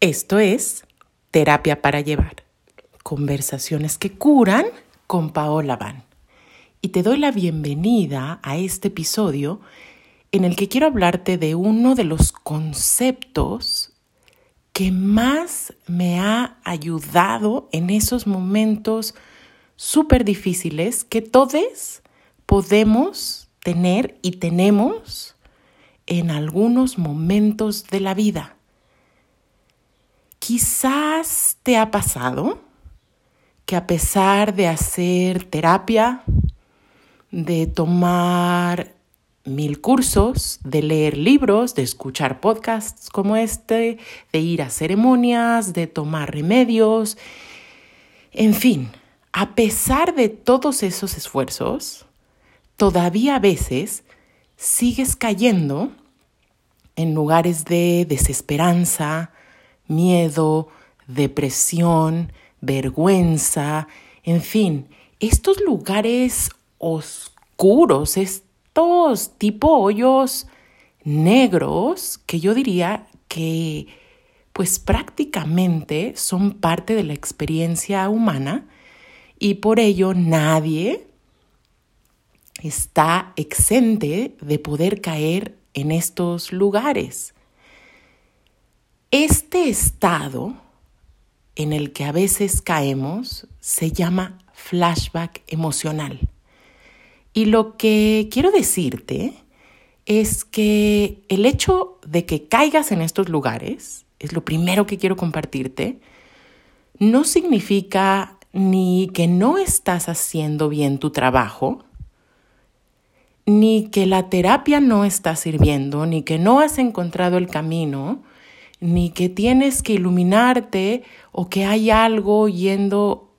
Esto es Terapia para Llevar. Conversaciones que curan con Paola Van. Y te doy la bienvenida a este episodio en el que quiero hablarte de uno de los conceptos que más me ha ayudado en esos momentos súper difíciles que todos podemos tener y tenemos en algunos momentos de la vida. Quizás te ha pasado que a pesar de hacer terapia, de tomar mil cursos, de leer libros, de escuchar podcasts como este, de ir a ceremonias, de tomar remedios, en fin, a pesar de todos esos esfuerzos, todavía a veces sigues cayendo en lugares de desesperanza, miedo, depresión, vergüenza, en fin, estos lugares oscuros, estos tipo hoyos negros que yo diría que pues prácticamente son parte de la experiencia humana y por ello nadie está exente de poder caer en estos lugares. Este estado en el que a veces caemos se llama flashback emocional. Y lo que quiero decirte es que el hecho de que caigas en estos lugares, es lo primero que quiero compartirte, no significa ni que no estás haciendo bien tu trabajo, ni que la terapia no está sirviendo, ni que no has encontrado el camino, ni que tienes que iluminarte o que hay algo yendo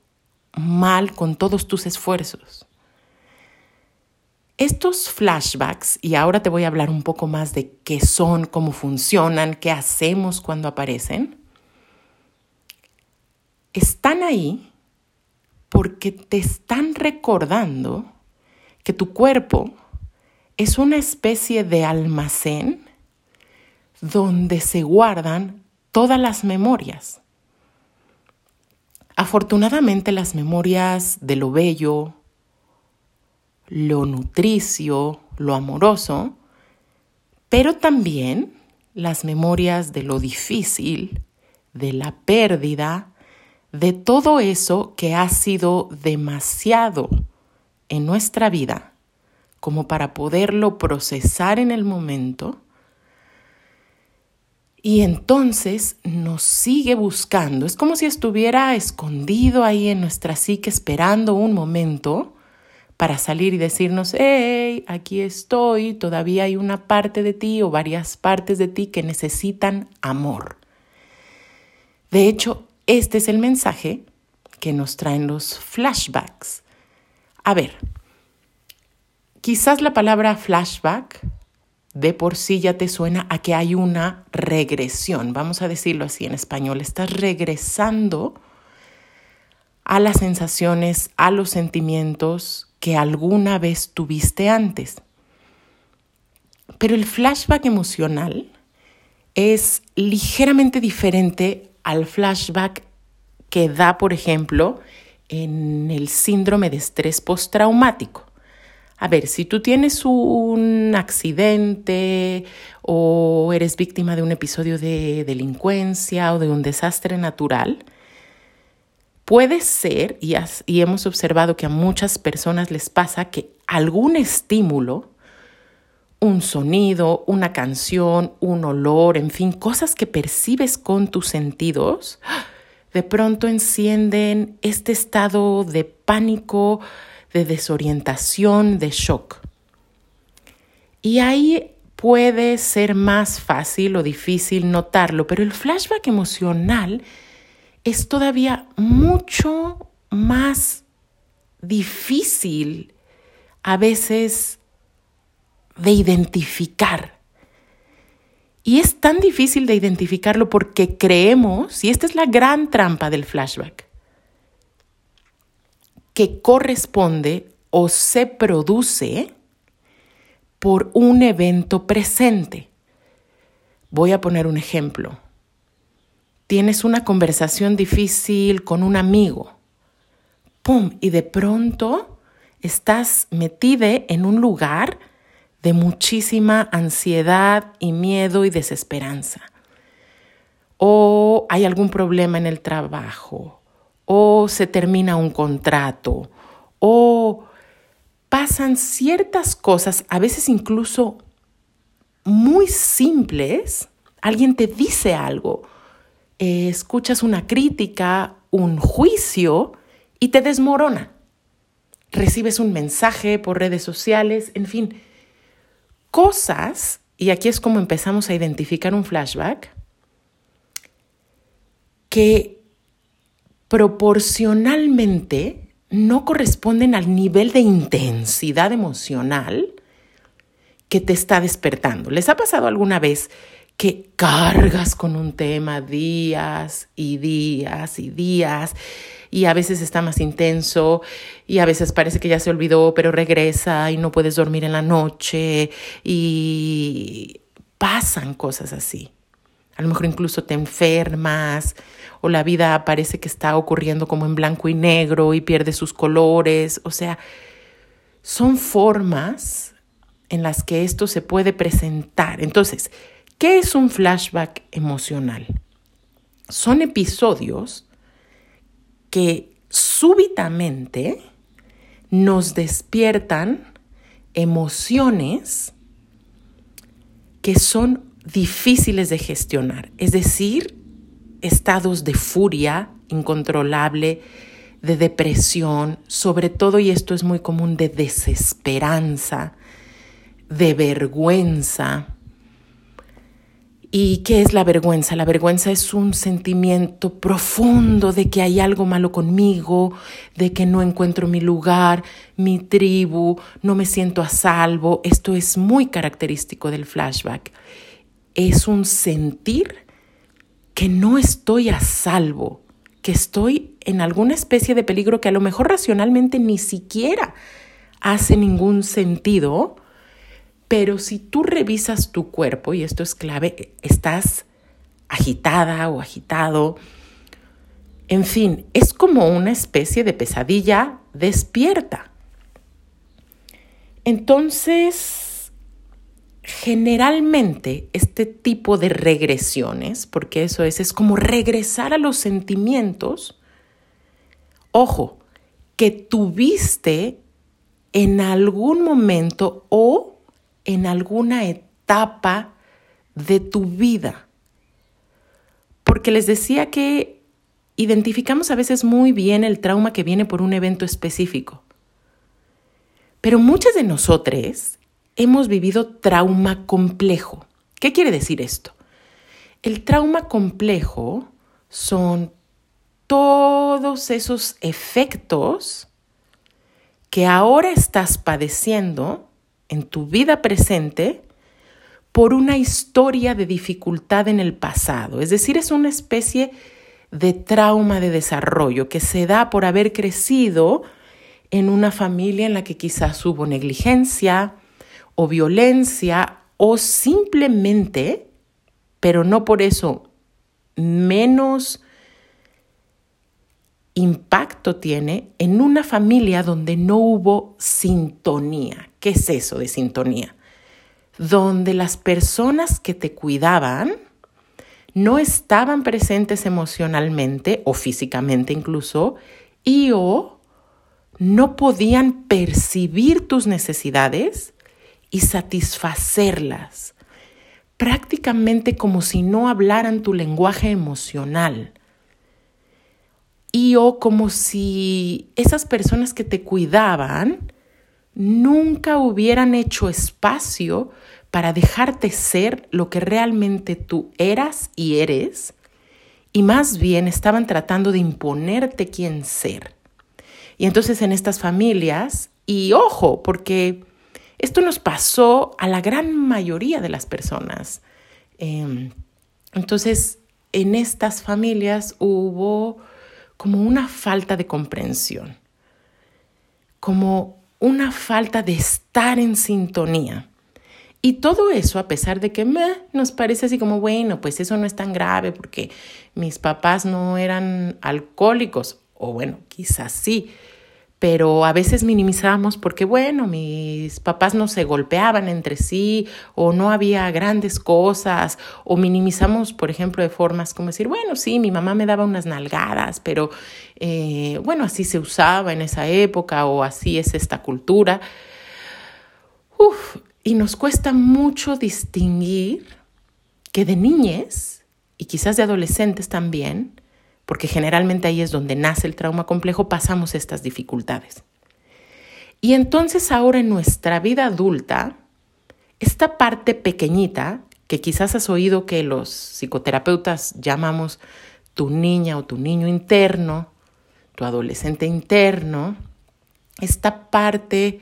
mal con todos tus esfuerzos. Estos flashbacks, y ahora te voy a hablar un poco más de qué son, cómo funcionan, qué hacemos cuando aparecen, están ahí porque te están recordando que tu cuerpo es una especie de almacén donde se guardan todas las memorias. Afortunadamente las memorias de lo bello, lo nutricio, lo amoroso, pero también las memorias de lo difícil, de la pérdida, de todo eso que ha sido demasiado en nuestra vida como para poderlo procesar en el momento y entonces nos sigue buscando. Es como si estuviera escondido ahí en nuestra psique esperando un momento para salir y decirnos, hey, aquí estoy, todavía hay una parte de ti o varias partes de ti que necesitan amor. De hecho, este es el mensaje que nos traen los flashbacks. A ver, quizás la palabra flashback de por sí ya te suena a que hay una regresión, vamos a decirlo así en español, estás regresando a las sensaciones, a los sentimientos que alguna vez tuviste antes. Pero el flashback emocional es ligeramente diferente al flashback que da, por ejemplo, en el síndrome de estrés postraumático. A ver, si tú tienes un accidente o eres víctima de un episodio de delincuencia o de un desastre natural, puede ser, y, hemos observado que a muchas personas les pasa que algún estímulo, un sonido, una canción, un olor, en fin, cosas que percibes con tus sentidos, de pronto encienden este estado de pánico, de desorientación, de shock. Y ahí puede ser más fácil o difícil notarlo, pero el flashback emocional es todavía mucho más difícil a veces de identificar. Y es tan difícil de identificarlo porque creemos, y esta es la gran trampa del flashback, que corresponde o se produce por un evento presente. Voy a poner un ejemplo. tienes una conversación difícil con un amigo. ¡Pum! Y de pronto estás metida en un lugar de muchísima ansiedad y miedo y desesperanza. O hay algún problema en el trabajo, o se termina un contrato, o pasan ciertas cosas, a veces incluso muy simples. Alguien te dice algo, eh, escuchas una crítica, un juicio y te desmorona. Recibes un mensaje por redes sociales, en fin, cosas, y aquí es como empezamos a identificar un flashback, que proporcionalmente no corresponden al nivel de intensidad emocional que te está despertando. ¿Les ha pasado alguna vez que cargas con un tema días y días y días y a veces está más intenso y a veces parece que ya se olvidó, pero regresa y no puedes dormir en la noche y pasan cosas así. A lo mejor incluso te enfermas o la vida parece que está ocurriendo como en blanco y negro y pierde sus colores. O sea, son formas en las que esto se puede presentar. Entonces, ¿Qué es un flashback emocional? Son episodios que súbitamente nos despiertan emociones que son difíciles de gestionar, es decir, estados de furia incontrolable, de depresión, sobre todo, y esto es muy común, de desesperanza, de vergüenza, ¿Y qué es la vergüenza? La vergüenza es un sentimiento profundo de que hay algo malo conmigo, de que no encuentro mi lugar, mi tribu, no me siento a salvo. Esto es muy característico del flashback. Es un sentir que no estoy a salvo, que estoy en alguna especie de peligro que a lo mejor racionalmente ni siquiera hace ningún sentido, pero si tú revisas tu cuerpo, y esto es clave, estás agitada o agitado, en fin, es como una especie de pesadilla despierta. Entonces, generalmente este tipo de regresiones, porque eso es, es como regresar a los sentimientos, ojo, que tuviste en algún momento o en alguna etapa de tu vida. Porque les decía que identificamos a veces muy bien el trauma que viene por un evento específico. Pero muchas de nosotros hemos vivido trauma complejo. ¿Qué quiere decir esto? El trauma complejo son todos esos efectos que ahora estás padeciendo en tu vida presente por una historia de dificultad en el pasado. Es decir, es una especie de trauma de desarrollo que se da por haber crecido en una familia en la que quizás hubo negligencia o violencia o simplemente, pero no por eso menos impacto tiene en una familia donde no hubo sintonía. ¿Qué es eso de sintonía? Donde las personas que te cuidaban no estaban presentes emocionalmente o físicamente incluso y o no podían percibir tus necesidades y satisfacerlas, prácticamente como si no hablaran tu lenguaje emocional y o como si esas personas que te cuidaban nunca hubieran hecho espacio para dejarte ser lo que realmente tú eras y eres, y más bien estaban tratando de imponerte quién ser. Y entonces en estas familias, y ojo, porque esto nos pasó a la gran mayoría de las personas. Em, entonces, en estas familias hubo como una falta de comprensión, como una falta de estar en sintonía. Y todo eso, a pesar de que nos parece así como, bueno, pues eso no es tan grave porque mis papás no eran alcohólicos, o bueno, quizás sí, pero a veces minimizamos porque, bueno, mis papás no se golpeaban entre sí o no había grandes cosas o minimizamos, por ejemplo, de formas como decir, bueno, sí, mi mamá me daba unas nalgadas, pero eh, bueno, así se usaba en esa época o así es esta cultura. Uf, y nos cuesta mucho distinguir que de niñez y quizás de adolescentes también, porque generalmente ahí es donde nace el trauma complejo, pasamos estas dificultades. Y entonces ahora en nuestra vida adulta, esta parte pequeñita, que quizás has oído que los psicoterapeutas llamamos tu niña o tu niño interno, tu adolescente interno, esta parte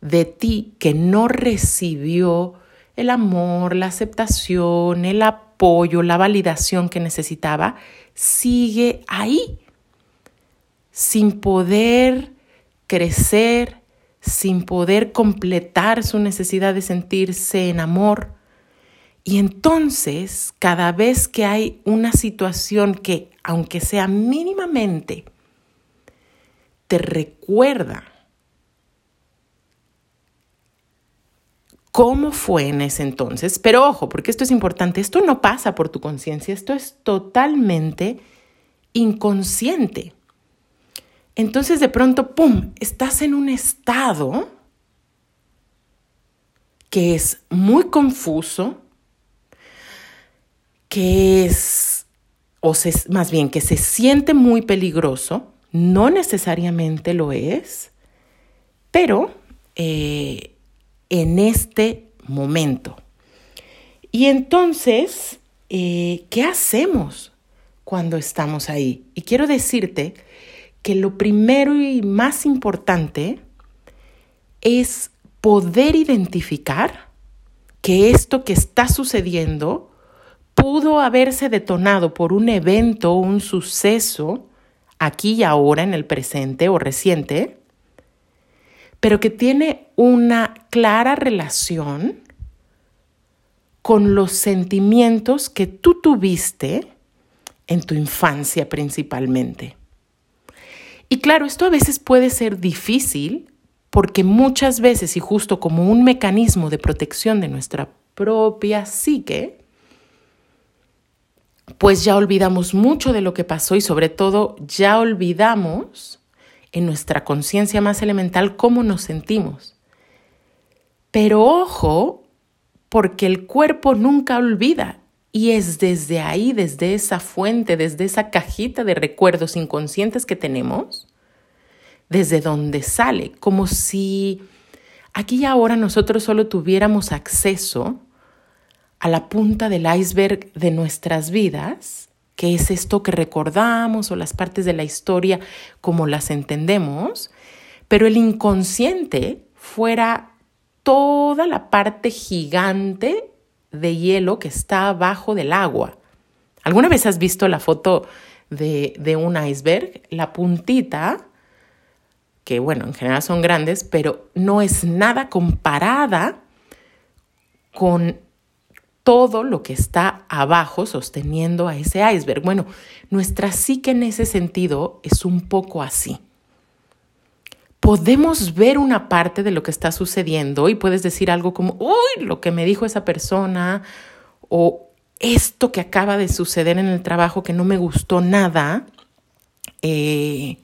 de ti que no recibió el amor, la aceptación, el apoyo, la validación que necesitaba, sigue ahí, sin poder crecer, sin poder completar su necesidad de sentirse en amor. Y entonces, cada vez que hay una situación que, aunque sea mínimamente, te recuerda cómo fue en ese entonces. Pero ojo, porque esto es importante, esto no pasa por tu conciencia, esto es totalmente inconsciente. Entonces de pronto, ¡pum!, estás en un estado que es muy confuso, que es, o más bien, que se siente muy peligroso, no necesariamente lo es, pero eh, en este momento. Y entonces, eh, ¿qué hacemos cuando estamos ahí? Y quiero decirte que lo primero y más importante es poder identificar que esto que está sucediendo pudo haberse detonado por un evento, un suceso, aquí y ahora, en el presente o reciente, pero que tiene una clara relación con los sentimientos que tú tuviste en tu infancia principalmente. Y claro, esto a veces puede ser difícil porque muchas veces, y justo como un mecanismo de protección de nuestra propia psique, pues ya olvidamos mucho de lo que pasó y sobre todo ya olvidamos en nuestra conciencia más elemental cómo nos sentimos. Pero ojo, porque el cuerpo nunca olvida y es desde ahí, desde esa fuente, desde esa cajita de recuerdos inconscientes que tenemos, desde donde sale, como si aquí y ahora nosotros solo tuviéramos acceso a la punta del iceberg de nuestras vidas que es esto que recordamos o las partes de la historia como las entendemos, pero el inconsciente fuera toda la parte gigante de hielo que está abajo del agua. ¿Alguna vez has visto la foto de, de un iceberg? La puntita, que bueno, en general son grandes, pero no es nada comparada con todo lo que está abajo sosteniendo a ese iceberg. Bueno, nuestra psique en ese sentido es un poco así. Podemos ver una parte de lo que está sucediendo y puedes decir algo como, uy, lo que me dijo esa persona o esto que acaba de suceder en el trabajo que no me gustó nada, eh,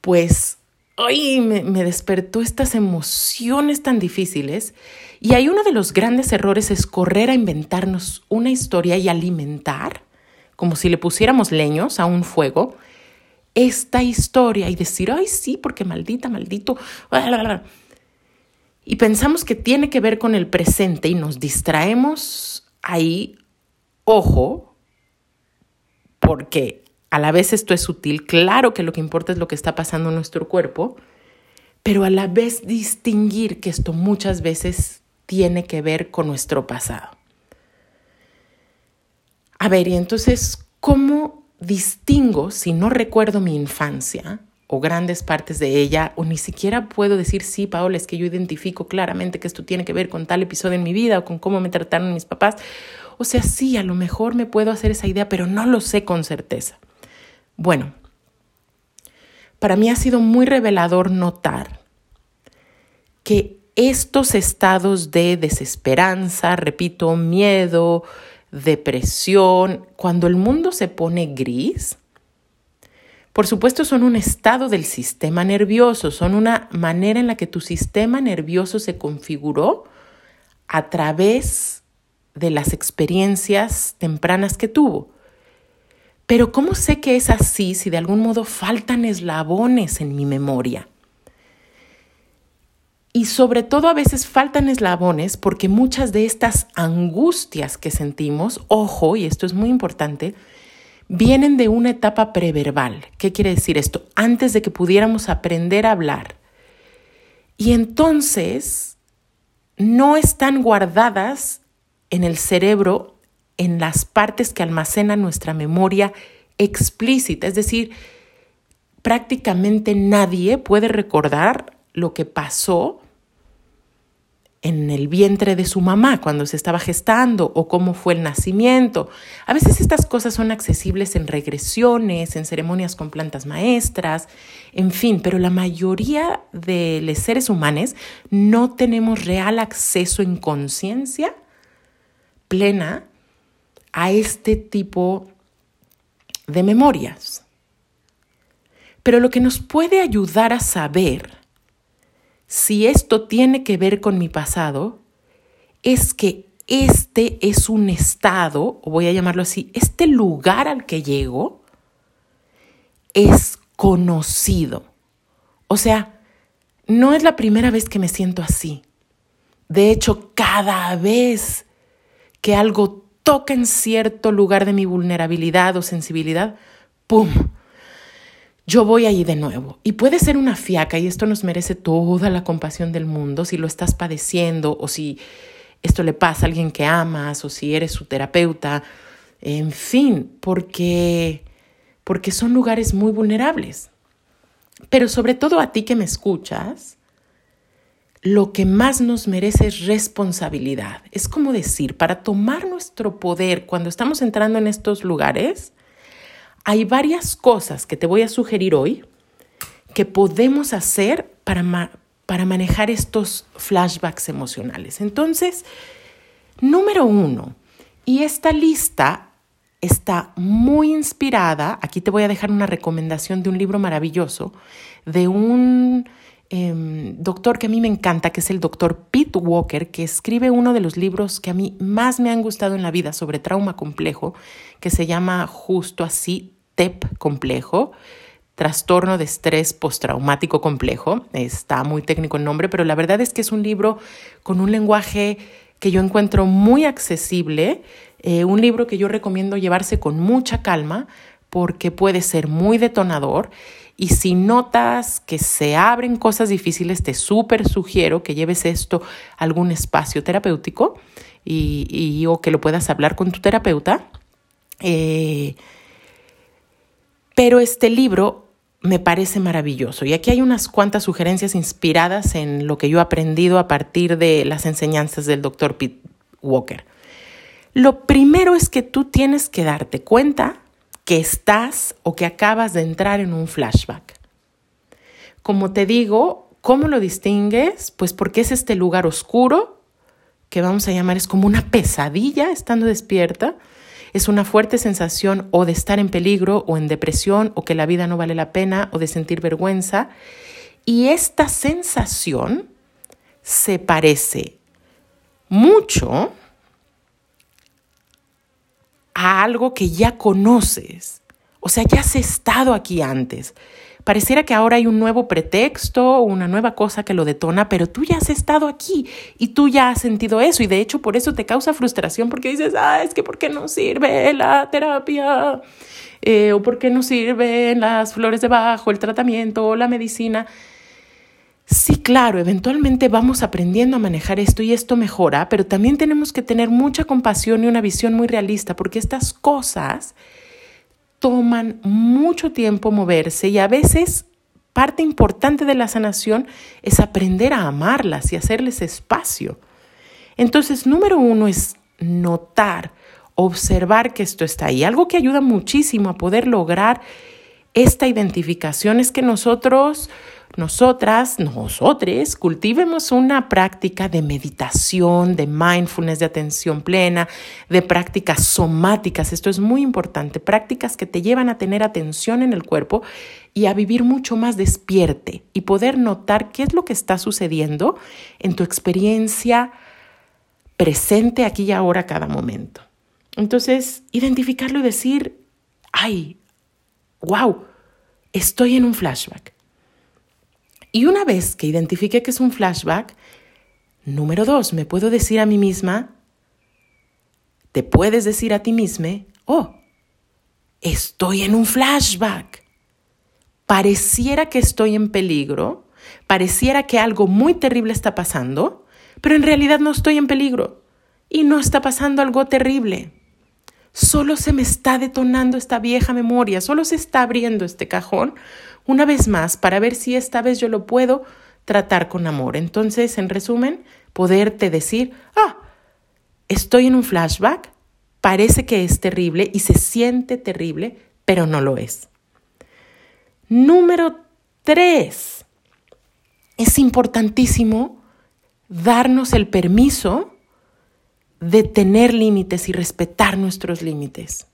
pues hoy me, me despertó estas emociones tan difíciles y ahí uno de los grandes errores es correr a inventarnos una historia y alimentar, como si le pusiéramos leños a un fuego, esta historia y decir, ay sí, porque maldita, maldito. Y pensamos que tiene que ver con el presente y nos distraemos ahí, ojo, porque a la vez esto es sutil, claro que lo que importa es lo que está pasando en nuestro cuerpo, pero a la vez distinguir que esto muchas veces tiene que ver con nuestro pasado. A ver, y entonces, ¿cómo distingo si no recuerdo mi infancia o grandes partes de ella, o ni siquiera puedo decir, sí, Paola, es que yo identifico claramente que esto tiene que ver con tal episodio en mi vida o con cómo me trataron mis papás. O sea, sí, a lo mejor me puedo hacer esa idea, pero no lo sé con certeza. Bueno, para mí ha sido muy revelador notar que estos estados de desesperanza, repito, miedo, depresión, cuando el mundo se pone gris, por supuesto son un estado del sistema nervioso, son una manera en la que tu sistema nervioso se configuró a través de las experiencias tempranas que tuvo. Pero ¿cómo sé que es así si de algún modo faltan eslabones en mi memoria? Y sobre todo a veces faltan eslabones porque muchas de estas angustias que sentimos, ojo, y esto es muy importante, vienen de una etapa preverbal. ¿Qué quiere decir esto? Antes de que pudiéramos aprender a hablar. Y entonces no están guardadas en el cerebro, en las partes que almacenan nuestra memoria explícita. Es decir, prácticamente nadie puede recordar lo que pasó en el vientre de su mamá cuando se estaba gestando o cómo fue el nacimiento. A veces estas cosas son accesibles en regresiones, en ceremonias con plantas maestras, en fin, pero la mayoría de los seres humanos no tenemos real acceso en conciencia plena a este tipo de memorias. Pero lo que nos puede ayudar a saber si esto tiene que ver con mi pasado, es que este es un estado, o voy a llamarlo así, este lugar al que llego es conocido. O sea, no es la primera vez que me siento así. De hecho, cada vez que algo toca en cierto lugar de mi vulnerabilidad o sensibilidad, ¡pum! Yo voy ahí de nuevo. Y puede ser una fiaca y esto nos merece toda la compasión del mundo si lo estás padeciendo o si esto le pasa a alguien que amas o si eres su terapeuta, en fin, porque porque son lugares muy vulnerables. Pero sobre todo a ti que me escuchas, lo que más nos merece es responsabilidad. Es como decir, para tomar nuestro poder cuando estamos entrando en estos lugares, hay varias cosas que te voy a sugerir hoy que podemos hacer para, para manejar estos flashbacks emocionales. Entonces, número uno, y esta lista está muy inspirada, aquí te voy a dejar una recomendación de un libro maravilloso de un em, doctor que a mí me encanta, que es el doctor Pete Walker, que escribe uno de los libros que a mí más me han gustado en la vida sobre trauma complejo, que se llama justo así, TEP complejo, trastorno de estrés postraumático complejo. Está muy técnico el nombre, pero la verdad es que es un libro con un lenguaje que yo encuentro muy accesible, eh, un libro que yo recomiendo llevarse con mucha calma porque puede ser muy detonador y si notas que se abren cosas difíciles, te súper sugiero que lleves esto a algún espacio terapéutico y, o que lo puedas hablar con tu terapeuta. Eh, pero este libro me parece maravilloso y aquí hay unas cuantas sugerencias inspiradas en lo que yo he aprendido a partir de las enseñanzas del doctor Pete Walker. Lo primero es que tú tienes que darte cuenta que estás o que acabas de entrar en un flashback. Como te digo, ¿cómo lo distingues? Pues porque es este lugar oscuro que vamos a llamar es como una pesadilla estando despierta es una fuerte sensación o de estar en peligro o en depresión o que la vida no vale la pena o de sentir vergüenza. Y esta sensación se parece mucho a algo que ya conoces. O sea, ya has estado aquí antes. Pareciera que ahora hay un nuevo pretexto una nueva cosa que lo detona, pero tú ya has estado aquí y tú ya has sentido eso y de hecho por eso te causa frustración porque dices, ah, es que ¿por qué no sirve la terapia? Eh, o ¿por qué no sirven las flores de bajo, el tratamiento o la medicina? Sí, claro, eventualmente vamos aprendiendo a manejar esto y esto mejora, pero también tenemos que tener mucha compasión y una visión muy realista porque estas cosas toman mucho tiempo moverse y a veces parte importante de la sanación es aprender a amarlas y hacerles espacio. Entonces, número uno es notar, observar que esto está ahí. Algo que ayuda muchísimo a poder lograr esta identificación es que nosotros nosotras, nosotros, cultivemos una práctica de meditación, de mindfulness, de atención plena, de prácticas somáticas. Esto es muy importante. Prácticas que te llevan a tener atención en el cuerpo y a vivir mucho más despierte y poder notar qué es lo que está sucediendo en tu experiencia presente aquí y ahora, cada momento. Entonces, identificarlo y decir, ay, wow, estoy en un flashback y una vez que identifique que es un flashback, número dos, me puedo decir a mí misma, te puedes decir a ti misma, oh, estoy en un flashback. Pareciera que estoy en peligro, pareciera que algo muy terrible está pasando, pero en realidad no estoy en peligro y no está pasando algo terrible. Solo se me está detonando esta vieja memoria, solo se está abriendo este cajón una vez más para ver si esta vez yo lo puedo tratar con amor. Entonces, en resumen, poderte decir, ah, estoy en un flashback, parece que es terrible y se siente terrible, pero no lo es. Número tres, es importantísimo darnos el permiso de tener límites y respetar nuestros límites.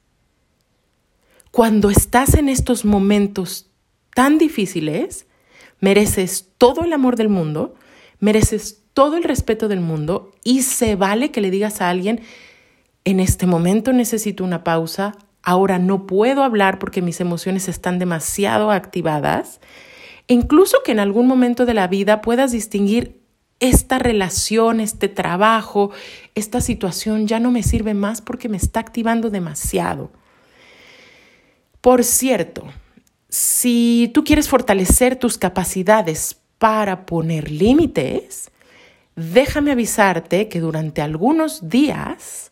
Cuando estás en estos momentos tan difíciles, mereces todo el amor del mundo, mereces todo el respeto del mundo y se vale que le digas a alguien, en este momento necesito una pausa, ahora no puedo hablar porque mis emociones están demasiado activadas, incluso que en algún momento de la vida puedas distinguir esta relación, este trabajo, esta situación ya no me sirve más porque me está activando demasiado. Por cierto, si tú quieres fortalecer tus capacidades para poner límites, déjame avisarte que durante algunos días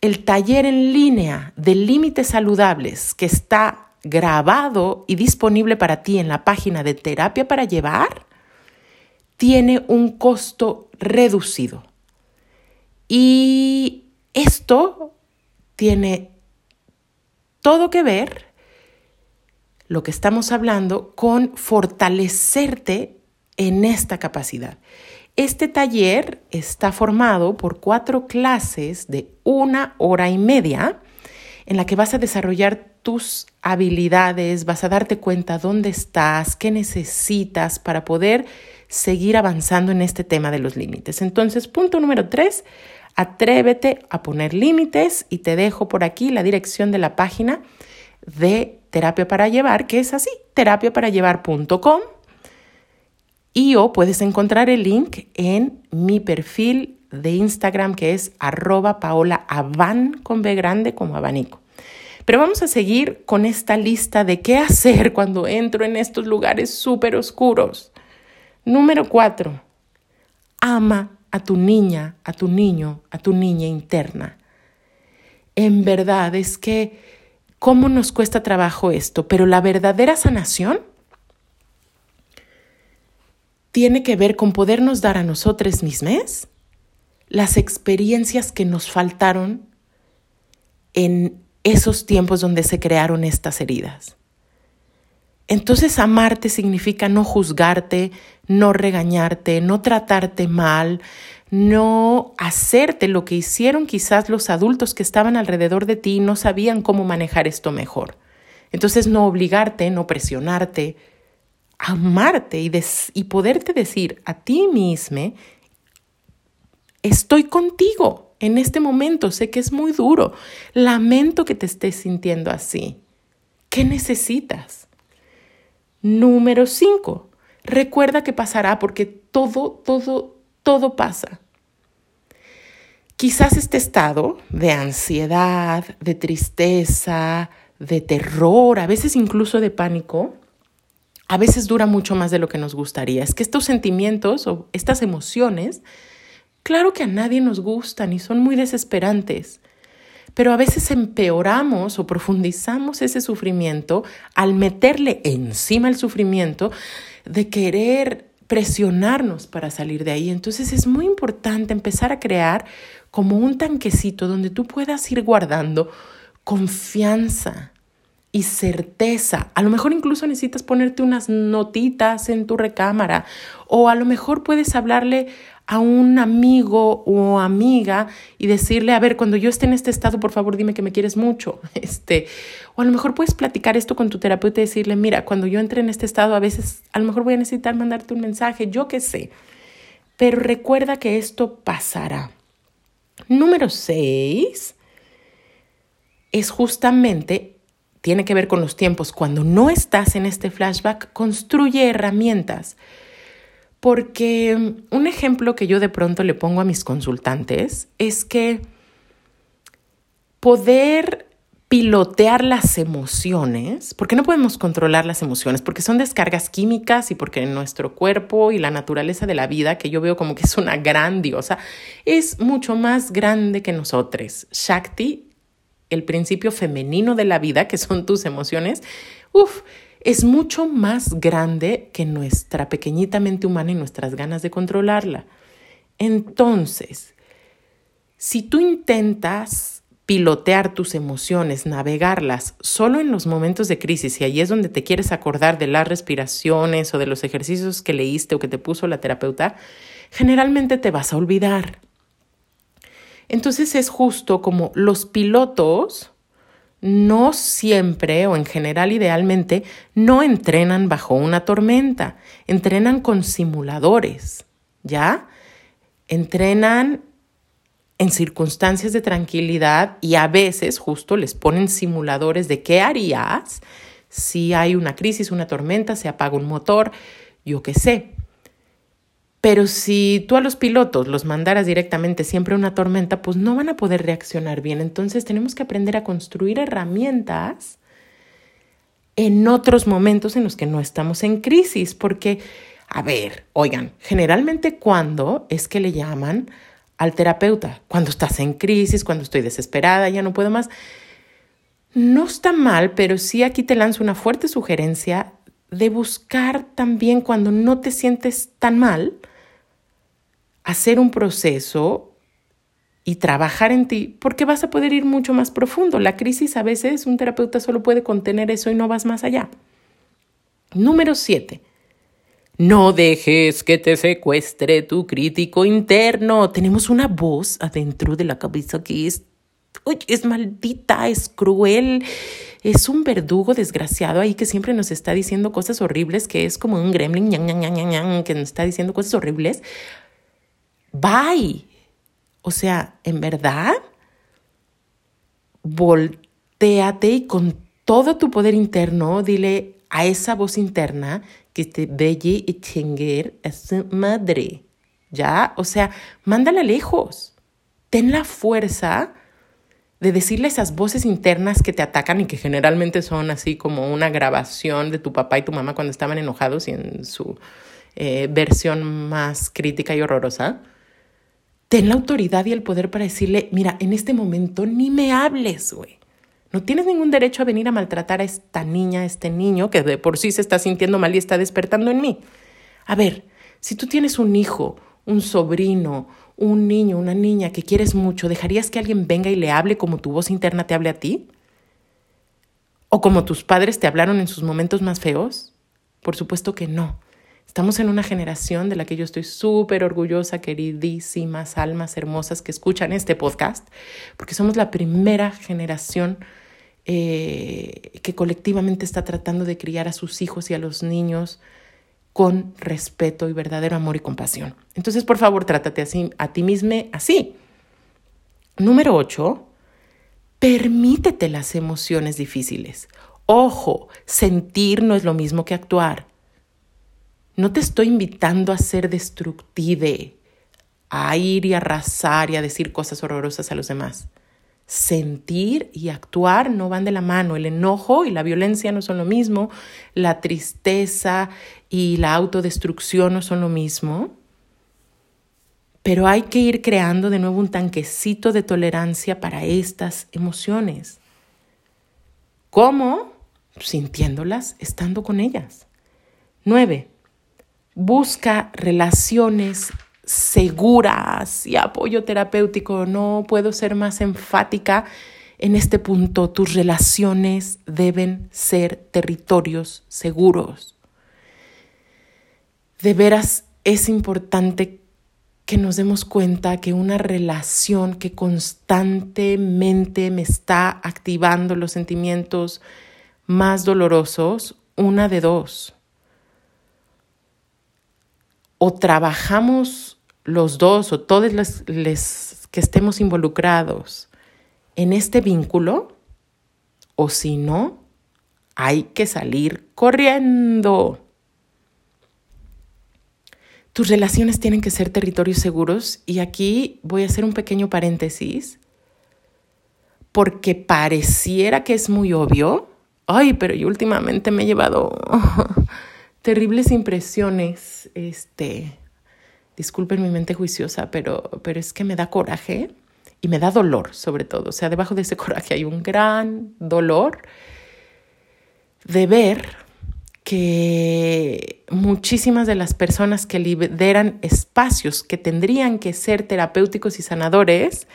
el taller en línea de límites saludables que está grabado y disponible para ti en la página de terapia para llevar, tiene un costo reducido. Y esto tiene todo que ver lo que estamos hablando con fortalecerte en esta capacidad. Este taller está formado por cuatro clases de una hora y media en la que vas a desarrollar tus habilidades, vas a darte cuenta dónde estás, qué necesitas para poder seguir avanzando en este tema de los límites. Entonces, punto número tres, atrévete a poner límites y te dejo por aquí la dirección de la página de terapia para llevar, que es así, terapiaparallevar.com. Y o puedes encontrar el link en mi perfil de Instagram que es arroba paola con B grande como abanico. Pero vamos a seguir con esta lista de qué hacer cuando entro en estos lugares súper oscuros. Número cuatro, ama a tu niña, a tu niño, a tu niña interna. En verdad es que cómo nos cuesta trabajo esto, pero la verdadera sanación tiene que ver con podernos dar a nosotros mismos las experiencias que nos faltaron en esos tiempos donde se crearon estas heridas. Entonces amarte significa no juzgarte, no regañarte, no tratarte mal, no hacerte lo que hicieron quizás los adultos que estaban alrededor de ti y no sabían cómo manejar esto mejor. Entonces no obligarte, no presionarte, amarte y, y poderte decir a ti mismo, estoy contigo en este momento, sé que es muy duro, lamento que te estés sintiendo así. ¿Qué necesitas? Número cinco, recuerda que pasará porque todo, todo, todo pasa. Quizás este estado de ansiedad, de tristeza, de terror, a veces incluso de pánico, a veces dura mucho más de lo que nos gustaría. Es que estos sentimientos o estas emociones, claro que a nadie nos gustan y son muy desesperantes, pero a veces empeoramos o profundizamos ese sufrimiento al meterle encima el sufrimiento de querer presionarnos para salir de ahí. Entonces es muy importante empezar a crear como un tanquecito donde tú puedas ir guardando confianza y certeza. A lo mejor incluso necesitas ponerte unas notitas en tu recámara o a lo mejor puedes hablarle a un amigo o amiga y decirle, a ver, cuando yo esté en este estado, por favor, dime que me quieres mucho. Este, o a lo mejor puedes platicar esto con tu terapeuta y decirle, mira, cuando yo entre en este estado, a veces a lo mejor voy a necesitar mandarte un mensaje, yo qué sé. Pero recuerda que esto pasará. Número seis es justamente, tiene que ver con los tiempos. Cuando no estás en este flashback, construye herramientas. Porque un ejemplo que yo de pronto le pongo a mis consultantes es que poder pilotear las emociones, porque no podemos controlar las emociones, porque son descargas químicas y porque nuestro cuerpo y la naturaleza de la vida, que yo veo como que es una gran diosa, es mucho más grande que nosotros. Shakti el principio femenino de la vida, que son tus emociones, uff, es mucho más grande que nuestra pequeñita mente humana y nuestras ganas de controlarla. Entonces, si tú intentas pilotear tus emociones, navegarlas solo en los momentos de crisis, y ahí es donde te quieres acordar de las respiraciones o de los ejercicios que leíste o que te puso la terapeuta, generalmente te vas a olvidar. Entonces es justo como los pilotos no siempre o en general idealmente no entrenan bajo una tormenta, entrenan con simuladores, ¿ya? Entrenan en circunstancias de tranquilidad y a veces justo les ponen simuladores de qué harías si hay una crisis, una tormenta, se apaga un motor, yo qué sé. Pero si tú a los pilotos los mandaras directamente siempre a una tormenta, pues no van a poder reaccionar bien. Entonces tenemos que aprender a construir herramientas en otros momentos en los que no estamos en crisis, porque, a ver, oigan, generalmente cuando es que le llaman al terapeuta, cuando estás en crisis, cuando estoy desesperada, ya no puedo más. No está mal, pero sí aquí te lanzo una fuerte sugerencia de buscar también cuando no te sientes tan mal, hacer un proceso y trabajar en ti, porque vas a poder ir mucho más profundo. La crisis a veces un terapeuta solo puede contener eso y no vas más allá. Número siete. No dejes que te secuestre tu crítico interno. Tenemos una voz adentro de la cabeza que es, es maldita, es cruel, es un verdugo desgraciado ahí que siempre nos está diciendo cosas horribles, que es como un gremlin que nos está diciendo cosas horribles bye. O sea, en verdad, volteate y con todo tu poder interno, dile a esa voz interna que te belle y chinguer a su madre. ¿Ya? O sea, mándala lejos. Ten la fuerza de decirle esas voces internas que te atacan y que generalmente son así como una grabación de tu papá y tu mamá cuando estaban enojados y en su eh, versión más crítica y horrorosa ten la autoridad y el poder para decirle, mira, en este momento ni me hables, güey. No tienes ningún derecho a venir a maltratar a esta niña, a este niño que de por sí se está sintiendo mal y está despertando en mí. A ver, si tú tienes un hijo, un sobrino, un niño, una niña que quieres mucho, ¿dejarías que alguien venga y le hable como tu voz interna te hable a ti? ¿O como tus padres te hablaron en sus momentos más feos? Por supuesto que no. Estamos en una generación de la que yo estoy súper orgullosa, queridísimas almas hermosas que escuchan este podcast, porque somos la primera generación eh, que colectivamente está tratando de criar a sus hijos y a los niños con respeto y verdadero amor y compasión. Entonces, por favor, trátate así, a ti mismo así. Número 8, permítete las emociones difíciles. Ojo, sentir no es lo mismo que actuar. No te estoy invitando a ser destructive, a ir y arrasar y a decir cosas horrorosas a los demás. Sentir y actuar no van de la mano. El enojo y la violencia no son lo mismo. La tristeza y la autodestrucción no son lo mismo. pero hay que ir creando de nuevo un tanquecito de tolerancia para estas emociones. ¿Cómo? Sintiéndolas, estando con ellas. Nueve, busca relaciones seguras y apoyo terapéutico. No puedo ser más enfática en este punto. Tus relaciones deben ser territorios seguros. De veras es importante que nos demos cuenta que una relación que constantemente me está activando los sentimientos más dolorosos, una de dos. O trabajamos los dos o todos los que estemos involucrados en este vínculo, o si no, hay que salir corriendo. Tus relaciones tienen que ser territorios seguros y aquí voy a hacer un pequeño paréntesis porque pareciera que es muy obvio. Ay, pero yo últimamente me he llevado terribles impresiones. Este, disculpen mi mente juiciosa, pero, pero es que me da coraje y me da dolor sobre todo. O sea, debajo de ese coraje hay un gran dolor de ver que muchísimas de las personas que lideran espacios que tendrían que ser terapéuticos y sanadores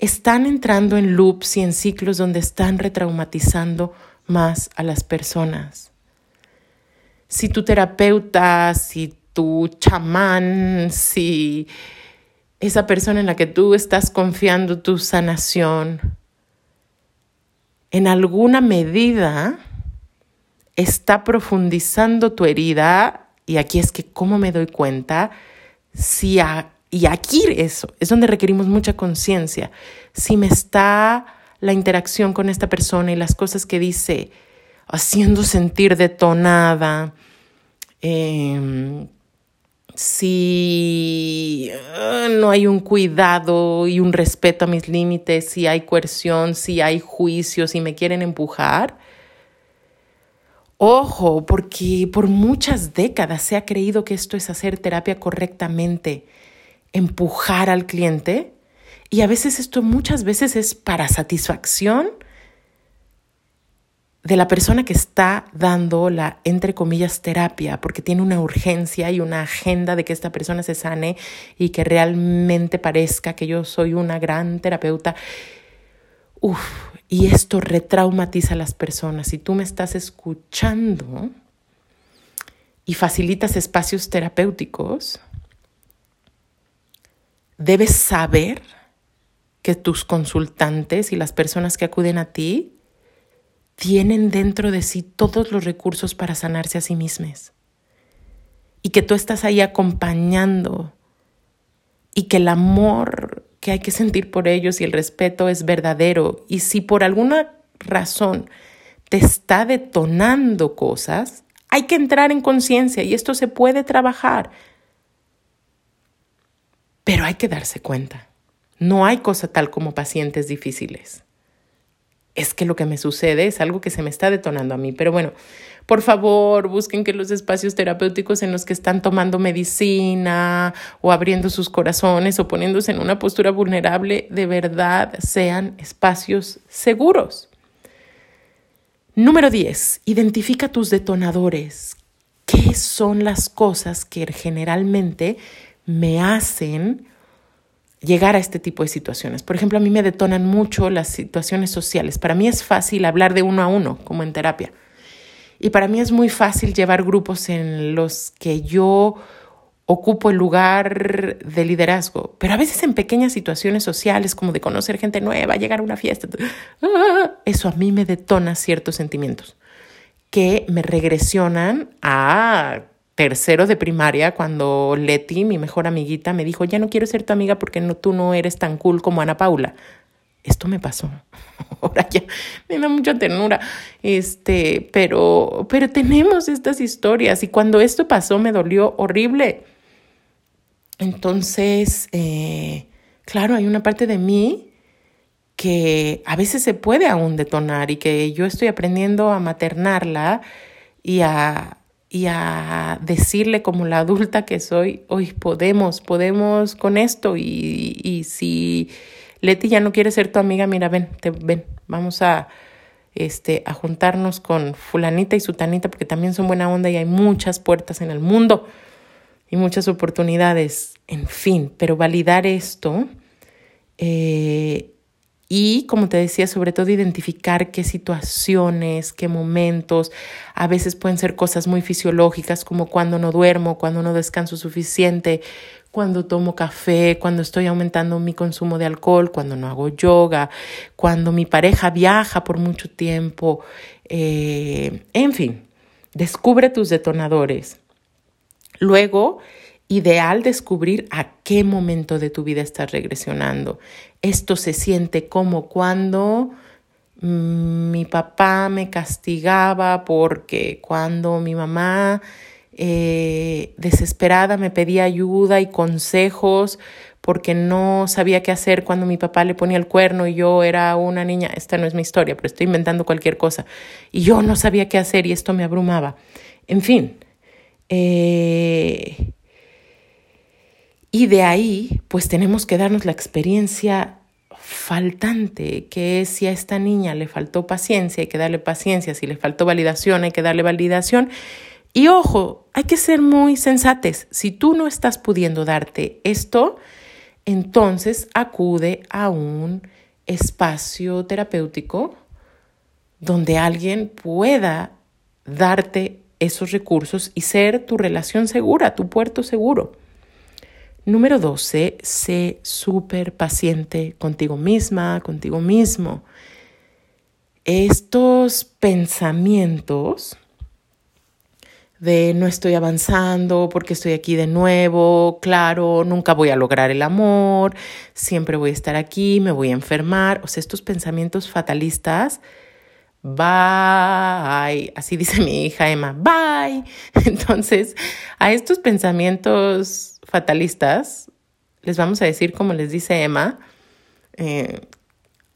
están entrando en loops y en ciclos donde están retraumatizando más a las personas. Si tu terapeuta, si tu chamán, si esa persona en la que tú estás confiando tu sanación, en alguna medida está profundizando tu herida, y aquí es que cómo me doy cuenta, si y aquí eso es donde requerimos mucha conciencia, si me está la interacción con esta persona y las cosas que dice haciendo sentir detonada, em, si ah, no hay un cuidado y un respeto a mis límites, si hay coerción, si hay juicio, si me quieren empujar, Ojo, porque por muchas décadas se ha creído que esto es hacer terapia correctamente, empujar al cliente, y a veces esto muchas veces es para satisfacción de la persona que está dando la, entre comillas, terapia, porque tiene una urgencia y una agenda de que esta persona se sane y que realmente parezca que yo soy una gran terapeuta. Uf, y esto retraumatiza a las personas. Si tú me estás escuchando y facilitas espacios terapéuticos, debes saber que tus consultantes y las personas que acuden a ti tienen dentro de sí todos los recursos para sanarse a sí mismos. Y que tú estás ahí acompañando y que el amor que hay que sentir por ellos y el respeto es verdadero. Y si por alguna razón te está detonando cosas, hay que entrar en conciencia y esto se puede trabajar. Pero hay que darse cuenta. No hay cosa tal como pacientes difíciles. Es que lo que me sucede es algo que se me está detonando a mí. Pero bueno, por favor, busquen que los espacios terapéuticos en los que están tomando medicina o abriendo sus corazones o poniéndose en una postura vulnerable de verdad sean espacios seguros. Número 10. Identifica tus detonadores. ¿Qué son las cosas que generalmente me hacen llegar a este tipo de situaciones? Por ejemplo, a mí me detonan mucho las situaciones sociales. Para mí es fácil hablar de uno a uno, como en terapia. Y para mí es muy fácil llevar grupos en los que yo ocupo el lugar de liderazgo, pero a veces en pequeñas situaciones sociales como de conocer gente nueva, llegar a una fiesta, eso a mí me detona ciertos sentimientos que me regresionan a tercero de primaria cuando Leti, mi mejor amiguita, me dijo, ya no quiero ser tu amiga porque no, tú no eres tan cool como Ana Paula esto me pasó. Ahora ya me da mucha ternura. Este, pero, pero tenemos estas historias y cuando esto pasó me dolió horrible. Entonces, eh, claro, hay una parte de mí que a veces se puede aún detonar y que yo estoy aprendiendo a maternarla y a, y a decirle como la adulta que soy, hoy podemos, podemos con esto y, y si Leti ya no quiere ser tu amiga, mira, ven, te, ven, vamos a, este, a juntarnos con fulanita y sutanita porque también son buena onda y hay muchas puertas en el mundo y muchas oportunidades, en fin, pero validar esto eh, y, como te decía, sobre todo identificar qué situaciones, qué momentos, a veces pueden ser cosas muy fisiológicas como cuando no duermo, cuando no descanso suficiente, cuando tomo café, cuando estoy aumentando mi consumo de alcohol, cuando no hago yoga, cuando mi pareja viaja por mucho tiempo, eh, en fin, descubre tus detonadores. Luego, ideal descubrir a qué momento de tu vida estás regresionando. Esto se siente como cuando mm, mi papá me castigaba porque cuando mi mamá eh, desesperada me pedía ayuda y consejos porque no sabía qué hacer cuando mi papá le ponía el cuerno y yo era una niña, esta no es mi historia, pero estoy inventando cualquier cosa, y yo no sabía qué hacer y esto me abrumaba. En fin, eh, y de ahí, pues tenemos que darnos la experiencia faltante, que es si a esta niña le faltó paciencia, hay que darle paciencia, si le faltó validación, hay que darle validación. Y ojo, hay que ser muy sensates. Si tú no estás pudiendo darte esto, entonces acude a un espacio terapéutico donde alguien pueda darte esos recursos y ser tu relación segura, tu puerto seguro. Número 12, sé súper paciente contigo misma, contigo mismo. Estos pensamientos de no estoy avanzando porque estoy aquí de nuevo, claro, nunca voy a lograr el amor, siempre voy a estar aquí, me voy a enfermar, o sea, estos pensamientos fatalistas, bye, así dice mi hija Emma, bye. Entonces, a estos pensamientos fatalistas, les vamos a decir, como les dice Emma, eh,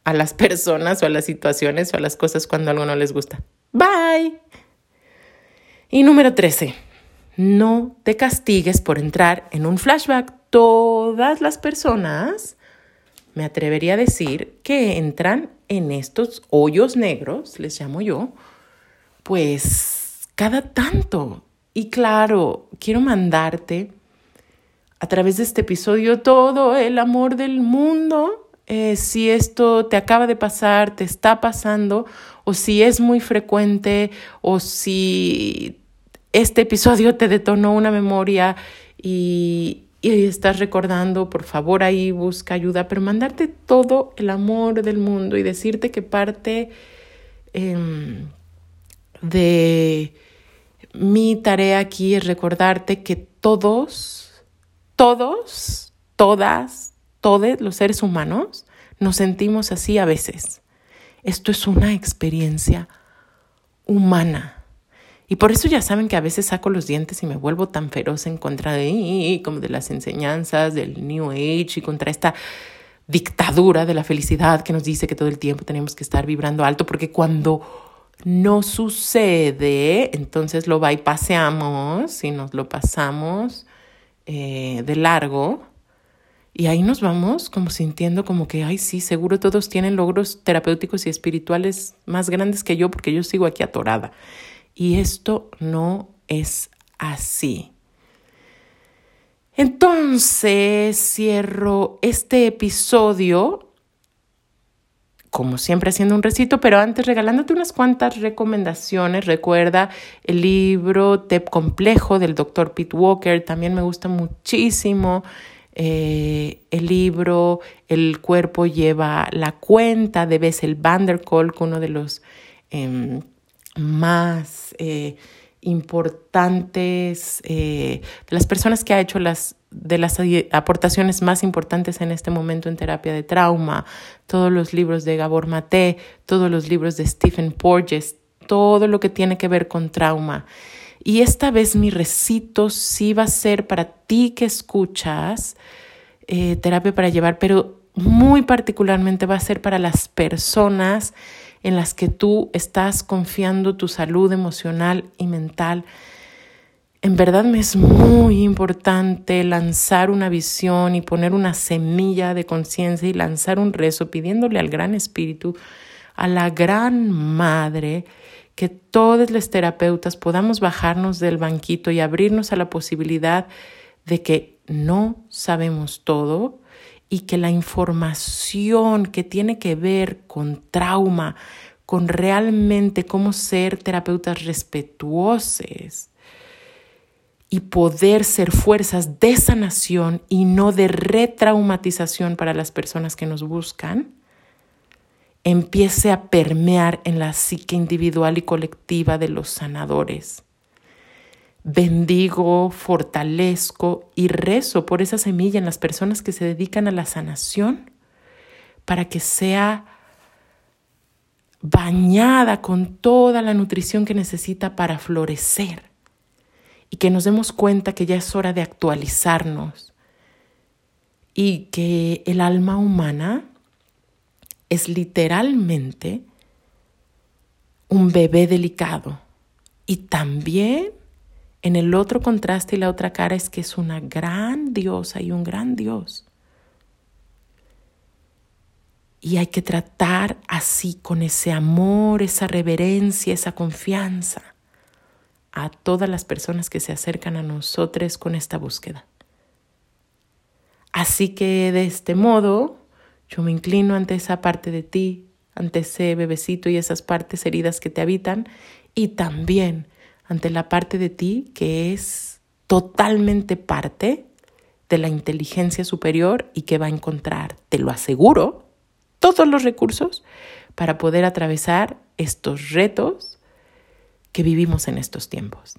a las personas o a las situaciones o a las cosas cuando algo no les gusta. Bye. Y número 13, no te castigues por entrar en un flashback. Todas las personas, me atrevería a decir, que entran en estos hoyos negros, les llamo yo, pues cada tanto. Y claro, quiero mandarte a través de este episodio todo el amor del mundo. Eh, si esto te acaba de pasar, te está pasando, o si es muy frecuente, o si este episodio te detonó una memoria y, y estás recordando, por favor ahí busca ayuda, pero mandarte todo el amor del mundo y decirte que parte em, de mi tarea aquí es recordarte que todos todos, todas, todos los seres humanos nos sentimos así a veces. Esto es una experiencia humana. Y por eso ya saben que a veces saco los dientes y me vuelvo tan feroz en contra de, como de las enseñanzas del New Age y contra esta dictadura de la felicidad que nos dice que todo el tiempo tenemos que estar vibrando alto, porque cuando no sucede, entonces lo bypassamos y nos lo pasamos eh, de largo y ahí nos vamos como sintiendo como que, ay, sí, seguro todos tienen logros terapéuticos y espirituales más grandes que yo porque yo sigo aquí atorada. Y esto no es así. Entonces cierro este episodio como siempre haciendo un recito, pero antes regalándote unas cuantas recomendaciones. Recuerda el libro TEP Complejo del doctor Pete Walker, también me gusta muchísimo. Eh, el libro El cuerpo lleva la cuenta de Bessel van der Kolk, uno de los em, más eh, importantes, eh, las personas que ha hecho las de las aportaciones más importantes en este momento en terapia de trauma, todos los libros de Gabor Mate, todos los libros de Stephen Porges, todo lo que tiene que ver con trauma. Y esta vez mi recito sí va a ser para ti que escuchas eh, terapia para llevar, pero muy particularmente va a ser para las personas en las que tú estás confiando tu salud emocional y mental. En verdad me es muy importante lanzar una visión y poner una semilla de conciencia y lanzar un rezo pidiéndole al Gran Espíritu, a la Gran Madre, que todos los terapeutas podamos bajarnos del banquito y abrirnos a la posibilidad de que no sabemos todo y que la información que tiene que ver con trauma, con realmente cómo ser terapeutas respetuosos y poder ser fuerzas de sanación y no de retraumatización para las personas que nos buscan, empiece a permear en la psique individual y colectiva de los sanadores. Bendigo, fortalezco y rezo por esa semilla en las personas que se dedican a la sanación para que sea bañada con toda la nutrición que necesita para florecer y que nos demos cuenta que ya es hora de actualizarnos y que el alma humana es literalmente un bebé delicado. Y también en el otro contraste y la otra cara es que es una gran diosa y un gran dios. Y hay que tratar así con ese amor, esa reverencia, esa confianza a todas las personas que se acercan a nosotros con esta búsqueda. Así que de este modo yo me inclino ante esa parte de ti, ante ese bebecito y esas partes heridas que te habitan y también ante la parte de ti que es totalmente parte de la inteligencia superior y que va a encontrar, te lo aseguro, todos los recursos para poder atravesar estos retos que vivimos en estos tiempos.